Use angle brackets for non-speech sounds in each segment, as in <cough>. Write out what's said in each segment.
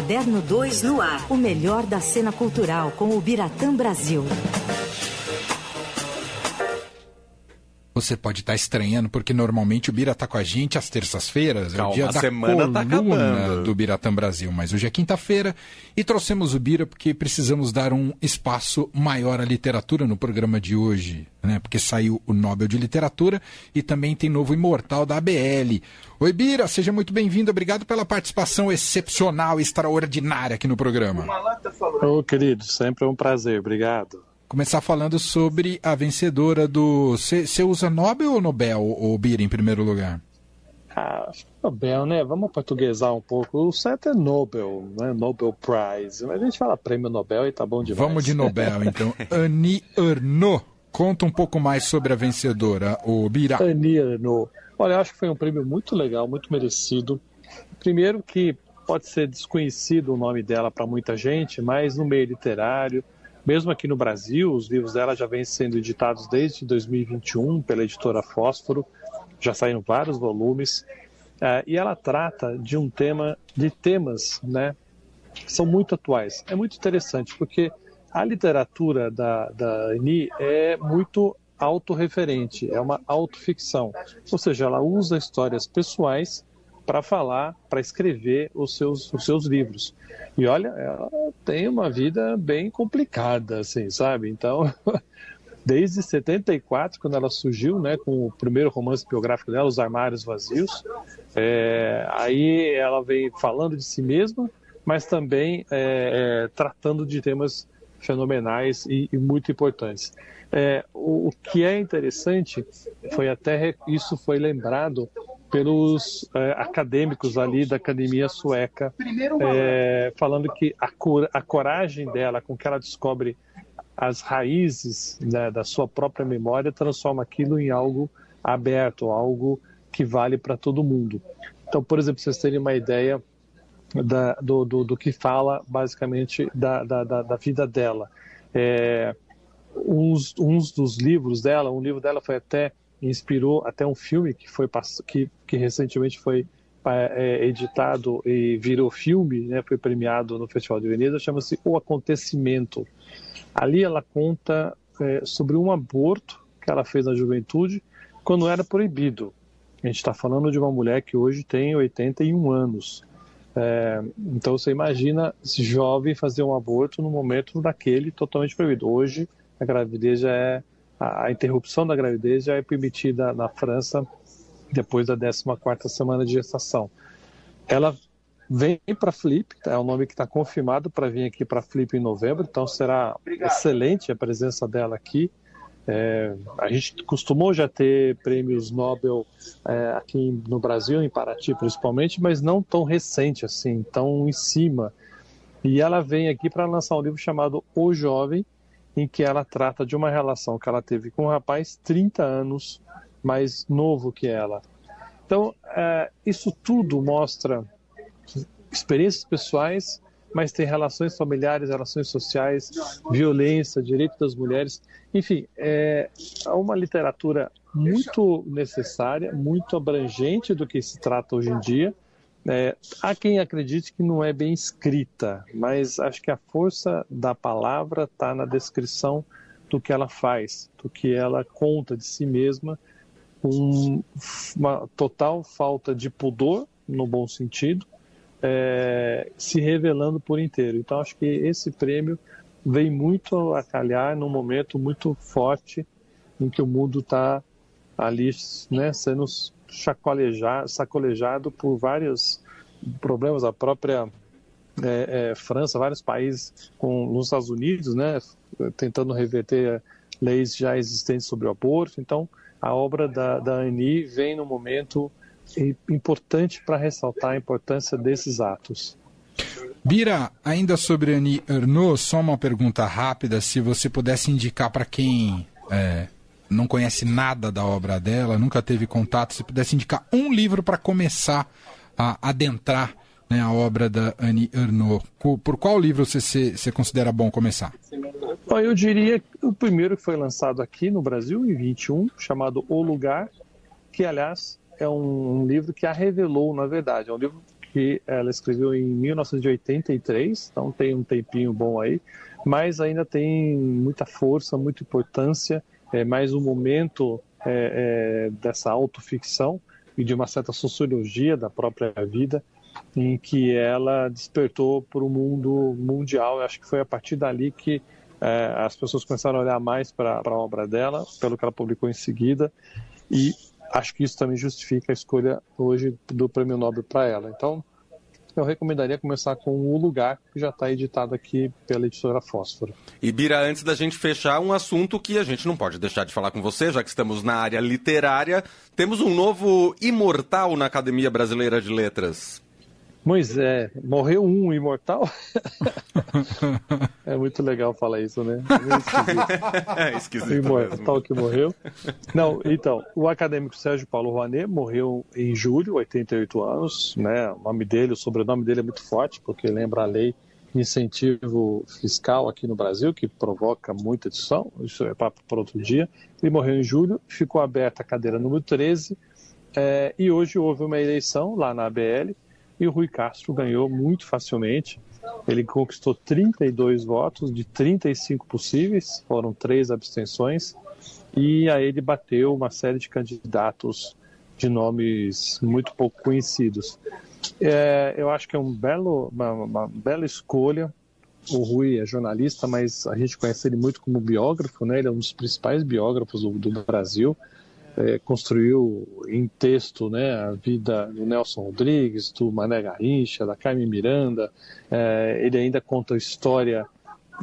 Caderno 2 no ar. O melhor da cena cultural com o Biratã Brasil. Você pode estar tá estranhando, porque normalmente o Bira está com a gente às terças-feiras. É o dia a da semana tá acabando. do Biratã Brasil. Mas hoje é quinta-feira e trouxemos o Bira porque precisamos dar um espaço maior à literatura no programa de hoje. Né? Porque saiu o Nobel de Literatura e também tem novo Imortal da ABL. Oi, Bira, seja muito bem-vindo. Obrigado pela participação excepcional e extraordinária aqui no programa. Ô, oh, querido, sempre é um prazer. Obrigado começar falando sobre a vencedora do. Você usa Nobel ou Nobel, ou Bira, em primeiro lugar? Ah, Nobel, né? Vamos portuguesar um pouco. O certo é Nobel, né? Nobel Prize. Mas a gente fala prêmio Nobel e tá bom demais. Vamos de Nobel, <laughs> então. Annie Ernaux. Conta um pouco mais sobre a vencedora, o Bira. Annie Ernaux. Olha, eu acho que foi um prêmio muito legal, muito merecido. Primeiro que pode ser desconhecido o nome dela para muita gente, mas no meio literário, mesmo aqui no Brasil, os livros dela já vêm sendo editados desde 2021 pela editora Fósforo, já saíram vários volumes, uh, e ela trata de um tema, de temas, né, que são muito atuais. É muito interessante, porque a literatura da, da Ani é muito autorreferente, é uma autoficção, ou seja, ela usa histórias pessoais para falar, para escrever os seus, os seus livros. E olha, ela tem uma vida bem complicada, assim, sabe? Então, <laughs> desde 74, quando ela surgiu, né, com o primeiro romance biográfico dela, Os Armários Vazios, é, aí ela vem falando de si mesma, mas também é, é, tratando de temas fenomenais e, e muito importantes. É, o, o, que é interessante foi até isso foi lembrado pelos é, acadêmicos ali da academia sueca, é, falando que a, a, coragem dela, com que ela descobre as raízes né, da sua própria memória, transforma aquilo em algo aberto, algo que vale para todo mundo. Então, por exemplo, vocês terem uma ideia da, do, do, do, que fala basicamente da, da, da vida dela. É, uns, uns dos livros dela, um livro dela foi até inspirou até um filme que foi que, que recentemente foi é, editado e virou filme, né, foi premiado no Festival de Veneza, chama-se O Acontecimento. Ali ela conta é, sobre um aborto que ela fez na juventude quando era proibido. A gente está falando de uma mulher que hoje tem 81 anos. É, então você imagina esse jovem fazer um aborto no momento daquele totalmente proibido. Hoje a gravidez já é a, interrupção da gravidez já é permitida na França depois da 14ª semana de gestação. Ela vem para Flip, é o nome que está confirmado para vir aqui para Flip em novembro, então será Obrigado. excelente a presença dela aqui. É, a gente costumou já ter prêmios Nobel é, aqui no Brasil, em Paraty principalmente, mas não tão recente assim, tão em cima. E ela vem aqui para lançar um livro chamado O Jovem, em que ela trata de uma relação que ela teve com um rapaz 30 anos mais novo que ela. Então, é, isso tudo mostra experiências pessoais, mas tem relações familiares, relações sociais, violência, direito das mulheres. Enfim, é uma literatura muito necessária, muito abrangente do que se trata hoje em dia é, há quem acredite que não é bem escrita, mas acho que a força da palavra está na descrição do que ela faz, do que ela conta de si mesma, uma total falta de pudor, no bom sentido, é, se revelando por inteiro. Então acho que esse prêmio vem muito a calhar num momento muito forte em que o mundo está ali né, sendo sacolejado por vários problemas. A própria é, é, França, vários países com, nos Estados Unidos, né, tentando reverter leis já existentes sobre o aborto. Então, a obra da, da vem no momento importante para ressaltar a importância desses atos. Bira, ainda sobre Annie Ernaux, só uma pergunta rápida, se você pudesse indicar para quem é, não conhece nada da obra dela, nunca teve contato, se pudesse indicar um livro para começar a adentrar né, a obra da Annie Ernaux, por qual livro você, você considera bom começar? Eu diria o primeiro que foi lançado aqui no Brasil, em 21, chamado O Lugar, que, aliás, é um livro que a revelou, na verdade. É um livro que ela escreveu em 1983, então tem um tempinho bom aí, mas ainda tem muita força, muita importância, é mais um momento é, é, dessa autoficção e de uma certa sociologia da própria vida, em que ela despertou para o mundo mundial. Eu acho que foi a partir dali que é, as pessoas começaram a olhar mais para a obra dela, pelo que ela publicou em seguida, e acho que isso também justifica a escolha hoje do Prêmio Nobel para ela. Então, eu recomendaria começar com O Lugar, que já está editado aqui pela editora Fósforo. E Bira, antes da gente fechar, um assunto que a gente não pode deixar de falar com você, já que estamos na área literária. Temos um novo imortal na Academia Brasileira de Letras. Moisés, morreu um imortal? <laughs> é muito legal falar isso, né? É esquisito. <laughs> imortal mesmo. que morreu. Não, então, o acadêmico Sérgio Paulo Rouanet morreu em julho, 88 anos, né? O nome dele, o sobrenome dele é muito forte, porque lembra a lei de incentivo fiscal aqui no Brasil, que provoca muita discussão, isso é papo para outro dia. Ele morreu em julho, ficou aberta a cadeira número 13, é, e hoje houve uma eleição lá na ABL, e o Rui Castro ganhou muito facilmente. Ele conquistou 32 votos de 35 possíveis, foram três abstenções, e aí ele bateu uma série de candidatos de nomes muito pouco conhecidos. É, eu acho que é um belo, uma, uma, bela escolha. O Rui é jornalista, mas a gente conhece ele muito como biógrafo, né? Ele é um dos principais biógrafos do, do Brasil é, construiu em texto né, a vida do Nelson Rodrigues, do Mané Garrincha, da Carmen Miranda. É, ele ainda conta a história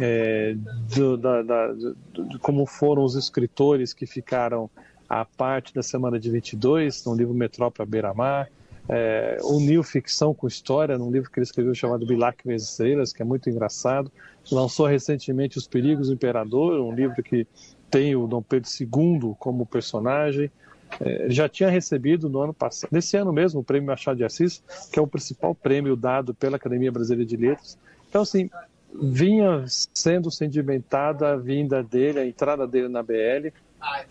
é, do, da, da, de como foram os escritores que ficaram à parte da Semana de 22, no livro Metrópole à Beira-Mar. É, uniu ficção com história num livro que ele escreveu chamado Bilac e Estrelas, que é muito engraçado. Lançou recentemente Os Perigos do Imperador, um livro que tem o Dom Pedro II como personagem. É, já tinha recebido no ano passado, nesse ano mesmo, o Prêmio Machado de Assis, que é o principal prêmio dado pela Academia Brasileira de Letras. Então, assim, vinha sendo sedimentada a vinda dele, a entrada dele na BL,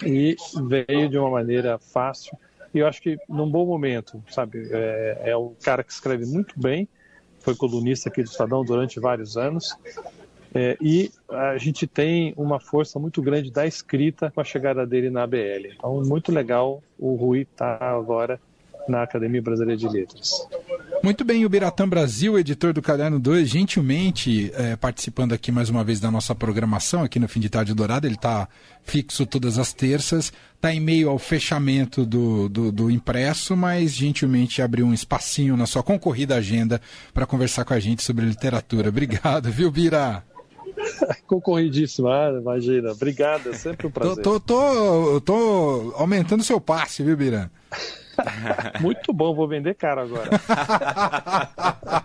e veio de uma maneira fácil. E eu acho que num bom momento, sabe? É, é um cara que escreve muito bem, foi colunista aqui do Estadão durante vários anos, é, e a gente tem uma força muito grande da escrita com a chegada dele na ABL. Então, muito legal o Rui estar tá agora na Academia Brasileira de Letras. Muito bem, o Biratã Brasil, editor do Caderno 2, gentilmente é, participando aqui mais uma vez da nossa programação aqui no Fim de Tarde Dourado. Ele está fixo todas as terças, está em meio ao fechamento do, do, do, impresso, mas gentilmente abriu um espacinho na sua concorrida agenda para conversar com a gente sobre literatura. Obrigado, viu, Bira? <laughs> Concorridíssimo, imagina. Obrigado, é sempre um prazer. Tô, tô, tô, tô aumentando seu passe, viu, Biran? <laughs> Muito bom, vou vender caro agora. <laughs>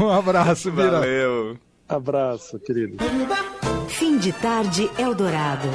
um abraço, Bira. Valeu. Abraço, querido. Fim de tarde, Eldorado.